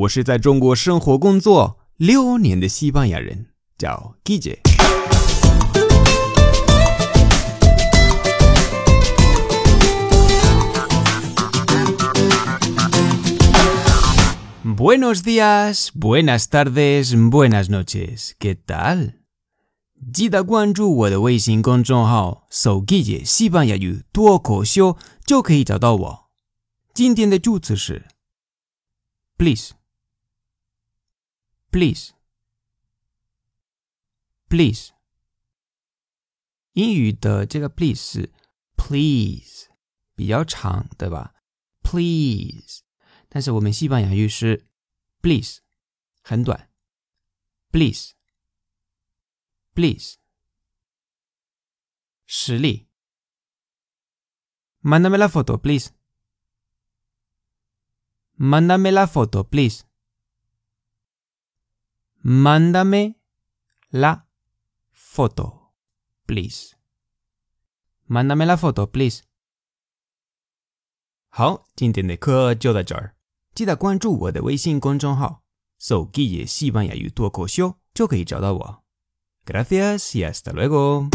我是在中国生活工作六年的西班牙人，叫 Guille。Buenos días, buenas tardes, buenas noches. ¿Qué tal? 记得关注我的微信公众号“手记姐西班牙语脱口秀”，就可以找到我。今天的助词是 please。Please please 英语的这个 please 是 please 比较长，对吧？please，但是我们西班牙语是 please 很短，please please 实例，Mándame la foto, please. Mándame la foto, please. Mándame la foto, please. Mándame la foto, please. 好，今天的课就到这儿。记得关注我的微信公众号“手机也西班牙语脱口秀”，就可以找到我。Gracias y hasta luego.